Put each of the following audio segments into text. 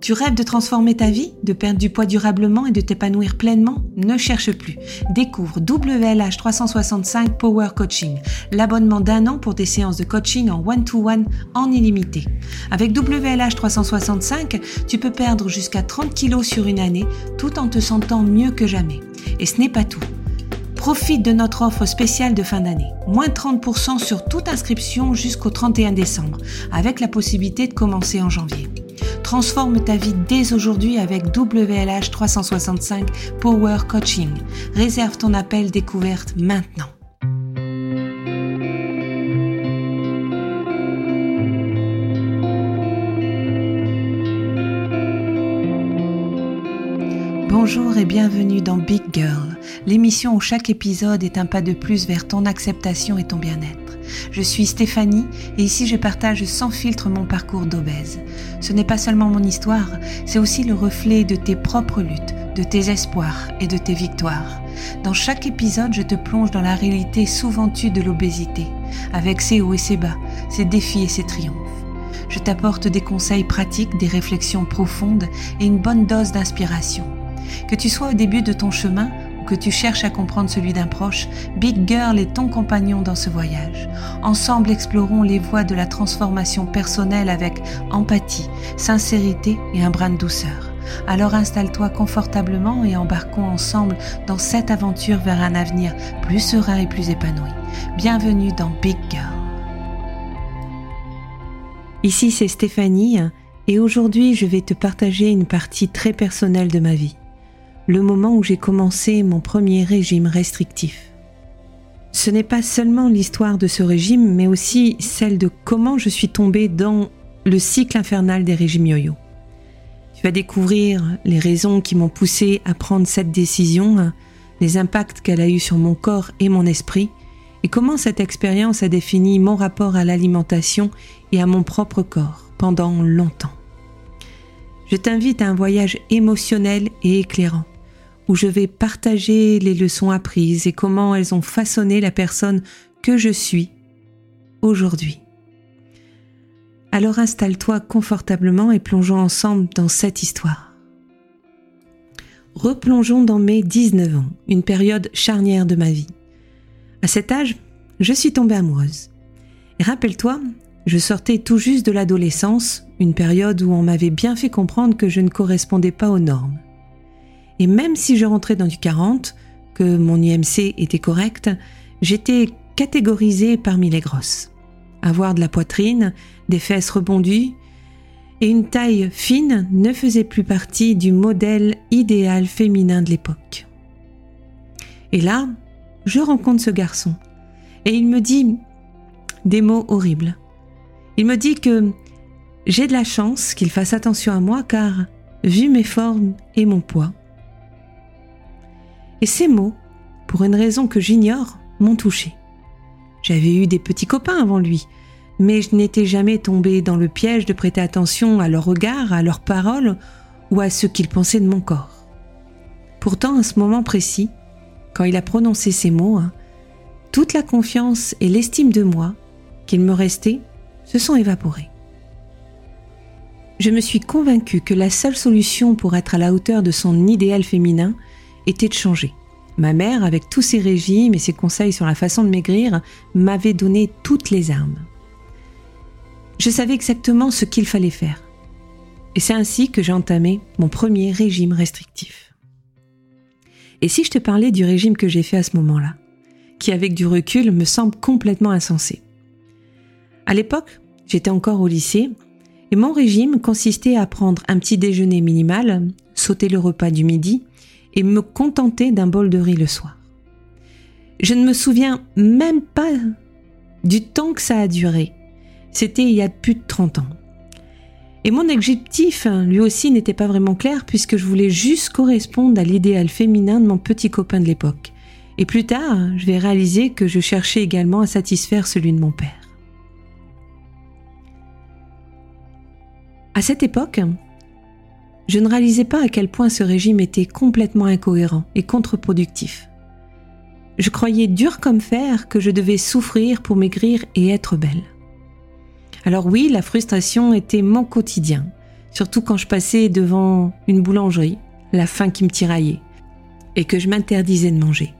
Tu rêves de transformer ta vie, de perdre du poids durablement et de t'épanouir pleinement? Ne cherche plus. Découvre WLH 365 Power Coaching, l'abonnement d'un an pour des séances de coaching en one-to-one en illimité. Avec WLH 365, tu peux perdre jusqu'à 30 kilos sur une année tout en te sentant mieux que jamais. Et ce n'est pas tout. Profite de notre offre spéciale de fin d'année. Moins 30% sur toute inscription jusqu'au 31 décembre, avec la possibilité de commencer en janvier. Transforme ta vie dès aujourd'hui avec WLH 365 Power Coaching. Réserve ton appel découverte maintenant. Bonjour et bienvenue dans Big Girl, l'émission où chaque épisode est un pas de plus vers ton acceptation et ton bien-être. Je suis Stéphanie et ici je partage sans filtre mon parcours d'obèse. Ce n'est pas seulement mon histoire, c'est aussi le reflet de tes propres luttes, de tes espoirs et de tes victoires. Dans chaque épisode, je te plonge dans la réalité souvent tue de l'obésité, avec ses hauts et ses bas, ses défis et ses triomphes. Je t'apporte des conseils pratiques, des réflexions profondes et une bonne dose d'inspiration. Que tu sois au début de ton chemin tu cherches à comprendre celui d'un proche, Big Girl est ton compagnon dans ce voyage. Ensemble, explorons les voies de la transformation personnelle avec empathie, sincérité et un brin de douceur. Alors installe-toi confortablement et embarquons ensemble dans cette aventure vers un avenir plus serein et plus épanoui. Bienvenue dans Big Girl. Ici c'est Stéphanie et aujourd'hui je vais te partager une partie très personnelle de ma vie le moment où j'ai commencé mon premier régime restrictif. Ce n'est pas seulement l'histoire de ce régime, mais aussi celle de comment je suis tombée dans le cycle infernal des régimes yo-yo. Tu vas découvrir les raisons qui m'ont poussé à prendre cette décision, les impacts qu'elle a eus sur mon corps et mon esprit, et comment cette expérience a défini mon rapport à l'alimentation et à mon propre corps pendant longtemps. Je t'invite à un voyage émotionnel et éclairant où je vais partager les leçons apprises et comment elles ont façonné la personne que je suis aujourd'hui. Alors installe-toi confortablement et plongeons ensemble dans cette histoire. Replongeons dans mes 19 ans, une période charnière de ma vie. À cet âge, je suis tombée amoureuse. Et rappelle-toi, je sortais tout juste de l'adolescence, une période où on m'avait bien fait comprendre que je ne correspondais pas aux normes. Et même si je rentrais dans du 40, que mon IMC était correct, j'étais catégorisée parmi les grosses. Avoir de la poitrine, des fesses rebondues et une taille fine ne faisait plus partie du modèle idéal féminin de l'époque. Et là, je rencontre ce garçon et il me dit des mots horribles. Il me dit que j'ai de la chance qu'il fasse attention à moi car, vu mes formes et mon poids, et ces mots, pour une raison que j'ignore, m'ont touché. J'avais eu des petits copains avant lui, mais je n'étais jamais tombée dans le piège de prêter attention à leurs regards, à leurs paroles ou à ce qu'ils pensaient de mon corps. Pourtant, à ce moment précis, quand il a prononcé ces mots, hein, toute la confiance et l'estime de moi qu'il me restait se sont évaporées. Je me suis convaincue que la seule solution pour être à la hauteur de son idéal féminin était de changer. Ma mère, avec tous ses régimes et ses conseils sur la façon de maigrir, m'avait donné toutes les armes. Je savais exactement ce qu'il fallait faire. Et c'est ainsi que j'ai entamé mon premier régime restrictif. Et si je te parlais du régime que j'ai fait à ce moment-là, qui avec du recul me semble complètement insensé. À l'époque, j'étais encore au lycée, et mon régime consistait à prendre un petit déjeuner minimal, sauter le repas du midi, et me contenter d'un bol de riz le soir. Je ne me souviens même pas du temps que ça a duré. C'était il y a plus de 30 ans. Et mon objectif, lui aussi, n'était pas vraiment clair puisque je voulais juste correspondre à l'idéal féminin de mon petit copain de l'époque. Et plus tard, je vais réaliser que je cherchais également à satisfaire celui de mon père. À cette époque, je ne réalisais pas à quel point ce régime était complètement incohérent et contre-productif. Je croyais dur comme fer que je devais souffrir pour maigrir et être belle. Alors oui, la frustration était mon quotidien, surtout quand je passais devant une boulangerie, la faim qui me tiraillait, et que je m'interdisais de manger.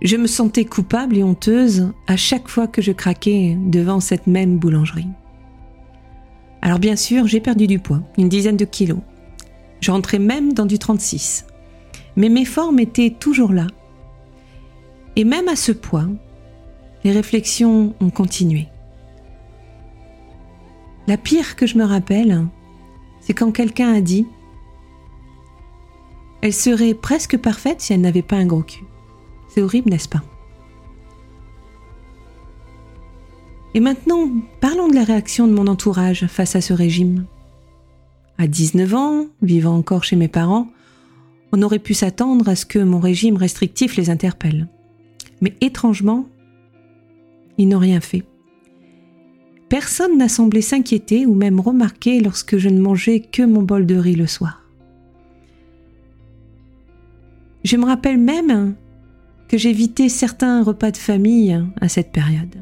Je me sentais coupable et honteuse à chaque fois que je craquais devant cette même boulangerie. Alors bien sûr, j'ai perdu du poids, une dizaine de kilos. Je rentrais même dans du 36. Mais mes formes étaient toujours là. Et même à ce point, les réflexions ont continué. La pire que je me rappelle, c'est quand quelqu'un a dit Elle serait presque parfaite si elle n'avait pas un gros cul. C'est horrible, n'est-ce pas? Et maintenant, parlons de la réaction de mon entourage face à ce régime. À 19 ans, vivant encore chez mes parents, on aurait pu s'attendre à ce que mon régime restrictif les interpelle. Mais étrangement, ils n'ont rien fait. Personne n'a semblé s'inquiéter ou même remarquer lorsque je ne mangeais que mon bol de riz le soir. Je me rappelle même que j'évitais certains repas de famille à cette période.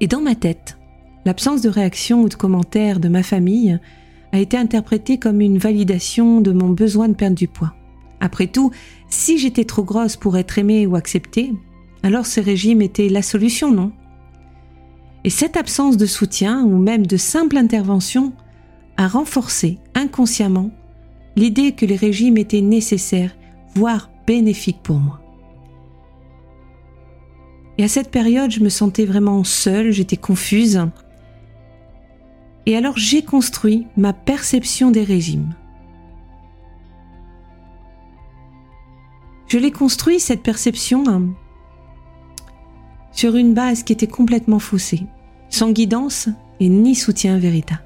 Et dans ma tête, l'absence de réaction ou de commentaires de ma famille a été interprétée comme une validation de mon besoin de perdre du poids. Après tout, si j'étais trop grosse pour être aimée ou acceptée, alors ce régime était la solution, non? Et cette absence de soutien ou même de simple intervention a renforcé inconsciemment l'idée que les régimes étaient nécessaires, voire bénéfiques pour moi. Et à cette période, je me sentais vraiment seule, j'étais confuse. Et alors j'ai construit ma perception des régimes. Je l'ai construit, cette perception, hein, sur une base qui était complètement faussée, sans guidance et ni soutien véritable.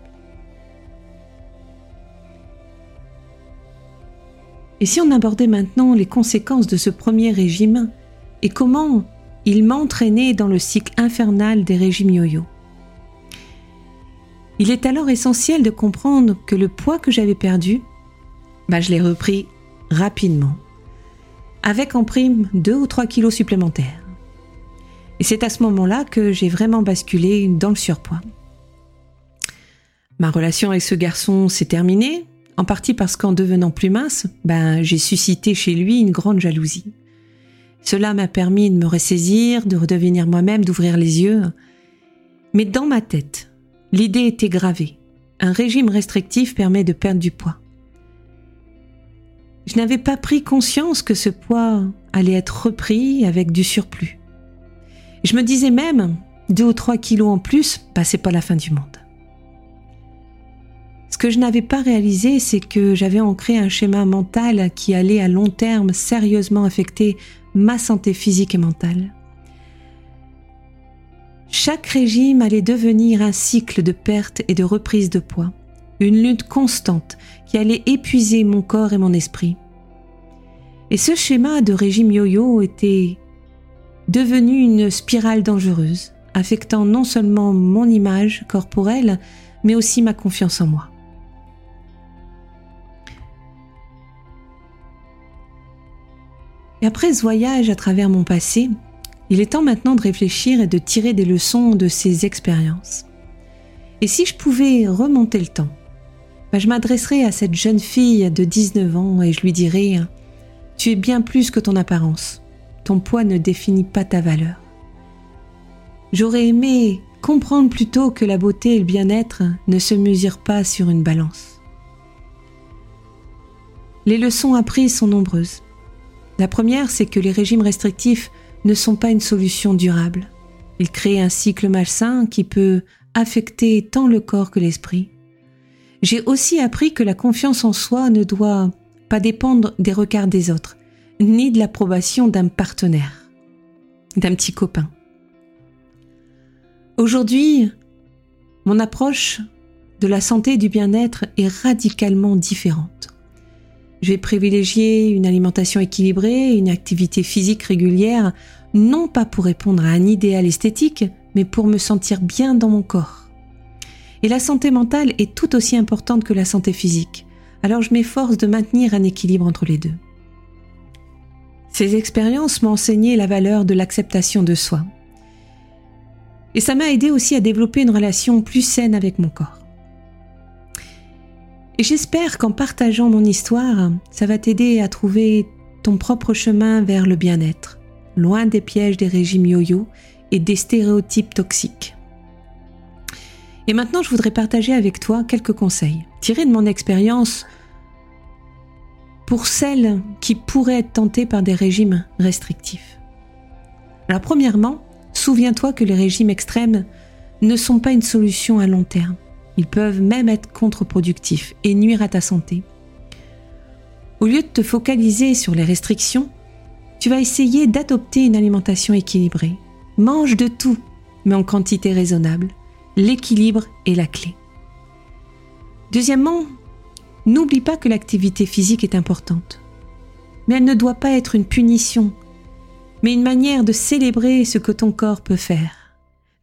Et si on abordait maintenant les conséquences de ce premier régime et comment il m'a entraîné dans le cycle infernal des régimes yo-yo. Il est alors essentiel de comprendre que le poids que j'avais perdu, bah, je l'ai repris rapidement, avec en prime 2 ou 3 kilos supplémentaires. Et c'est à ce moment-là que j'ai vraiment basculé dans le surpoids. Ma relation avec ce garçon s'est terminée, en partie parce qu'en devenant plus mince, ben, j'ai suscité chez lui une grande jalousie. Cela m'a permis de me ressaisir, de redevenir moi-même, d'ouvrir les yeux. Mais dans ma tête, l'idée était gravée. Un régime restrictif permet de perdre du poids. Je n'avais pas pris conscience que ce poids allait être repris avec du surplus. Je me disais même, deux ou trois kilos en plus, bah, c'est pas la fin du monde. Ce que je n'avais pas réalisé, c'est que j'avais ancré un schéma mental qui allait à long terme sérieusement affecter ma santé physique et mentale. Chaque régime allait devenir un cycle de perte et de reprise de poids, une lutte constante qui allait épuiser mon corps et mon esprit. Et ce schéma de régime yo-yo était devenu une spirale dangereuse, affectant non seulement mon image corporelle, mais aussi ma confiance en moi. Et après ce voyage à travers mon passé, il est temps maintenant de réfléchir et de tirer des leçons de ces expériences. Et si je pouvais remonter le temps, ben, je m'adresserais à cette jeune fille de 19 ans et je lui dirais Tu es bien plus que ton apparence. Ton poids ne définit pas ta valeur. J'aurais aimé comprendre plutôt que la beauté et le bien-être ne se mesurent pas sur une balance. Les leçons apprises sont nombreuses. La première, c'est que les régimes restrictifs ne sont pas une solution durable. Ils créent un cycle malsain qui peut affecter tant le corps que l'esprit. J'ai aussi appris que la confiance en soi ne doit pas dépendre des regards des autres, ni de l'approbation d'un partenaire, d'un petit copain. Aujourd'hui, mon approche de la santé et du bien-être est radicalement différente. Je vais privilégier une alimentation équilibrée, une activité physique régulière, non pas pour répondre à un idéal esthétique, mais pour me sentir bien dans mon corps. Et la santé mentale est tout aussi importante que la santé physique, alors je m'efforce de maintenir un équilibre entre les deux. Ces expériences m'ont enseigné la valeur de l'acceptation de soi. Et ça m'a aidé aussi à développer une relation plus saine avec mon corps. Et j'espère qu'en partageant mon histoire, ça va t'aider à trouver ton propre chemin vers le bien-être, loin des pièges des régimes yo-yo et des stéréotypes toxiques. Et maintenant, je voudrais partager avec toi quelques conseils, tirés de mon expérience pour celles qui pourraient être tentées par des régimes restrictifs. Alors premièrement, souviens-toi que les régimes extrêmes ne sont pas une solution à long terme. Ils peuvent même être contre-productifs et nuire à ta santé. Au lieu de te focaliser sur les restrictions, tu vas essayer d'adopter une alimentation équilibrée. Mange de tout, mais en quantité raisonnable. L'équilibre est la clé. Deuxièmement, n'oublie pas que l'activité physique est importante. Mais elle ne doit pas être une punition, mais une manière de célébrer ce que ton corps peut faire.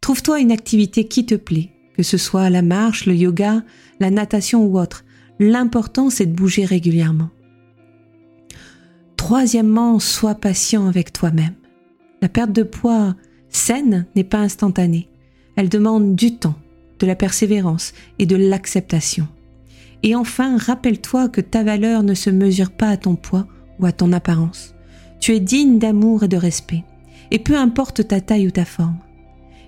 Trouve-toi une activité qui te plaît, que ce soit la marche, le yoga, la natation ou autre. L'important, c'est de bouger régulièrement. Troisièmement, sois patient avec toi-même. La perte de poids saine n'est pas instantanée. Elle demande du temps, de la persévérance et de l'acceptation. Et enfin, rappelle-toi que ta valeur ne se mesure pas à ton poids ou à ton apparence. Tu es digne d'amour et de respect. Et peu importe ta taille ou ta forme.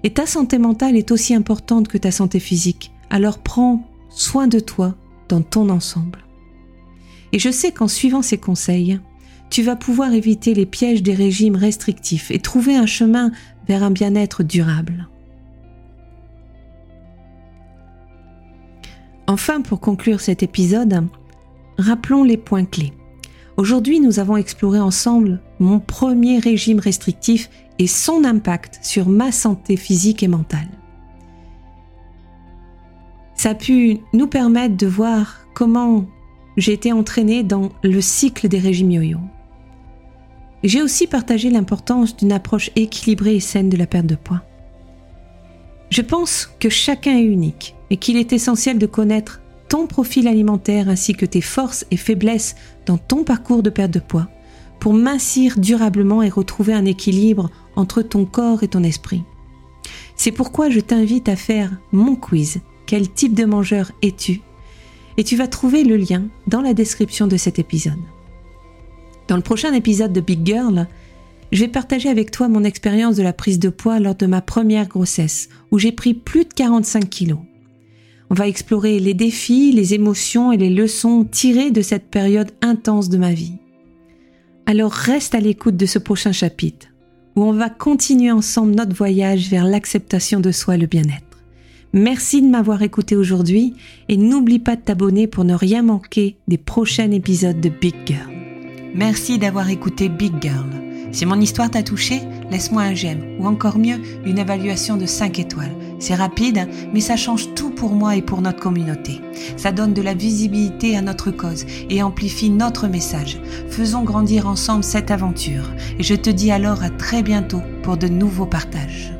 Et ta santé mentale est aussi importante que ta santé physique. Alors prends soin de toi dans ton ensemble. Et je sais qu'en suivant ces conseils, tu vas pouvoir éviter les pièges des régimes restrictifs et trouver un chemin vers un bien-être durable. Enfin, pour conclure cet épisode, rappelons les points clés. Aujourd'hui, nous avons exploré ensemble mon premier régime restrictif et son impact sur ma santé physique et mentale. Ça a pu nous permettre de voir comment j'ai été entraînée dans le cycle des régimes yo-yo. J'ai aussi partagé l'importance d'une approche équilibrée et saine de la perte de poids. Je pense que chacun est unique et qu'il est essentiel de connaître ton profil alimentaire ainsi que tes forces et faiblesses dans ton parcours de perte de poids pour mincir durablement et retrouver un équilibre entre ton corps et ton esprit. C'est pourquoi je t'invite à faire mon quiz. Quel type de mangeur es-tu? Et tu vas trouver le lien dans la description de cet épisode. Dans le prochain épisode de Big Girl, je vais partager avec toi mon expérience de la prise de poids lors de ma première grossesse, où j'ai pris plus de 45 kilos. On va explorer les défis, les émotions et les leçons tirées de cette période intense de ma vie. Alors reste à l'écoute de ce prochain chapitre, où on va continuer ensemble notre voyage vers l'acceptation de soi et le bien-être. Merci de m'avoir écouté aujourd'hui et n'oublie pas de t'abonner pour ne rien manquer des prochains épisodes de Big Girl. Merci d'avoir écouté Big Girl. Si mon histoire t'a touché, laisse-moi un j'aime ou encore mieux, une évaluation de 5 étoiles. C'est rapide, mais ça change tout pour moi et pour notre communauté. Ça donne de la visibilité à notre cause et amplifie notre message. Faisons grandir ensemble cette aventure. Et je te dis alors à très bientôt pour de nouveaux partages.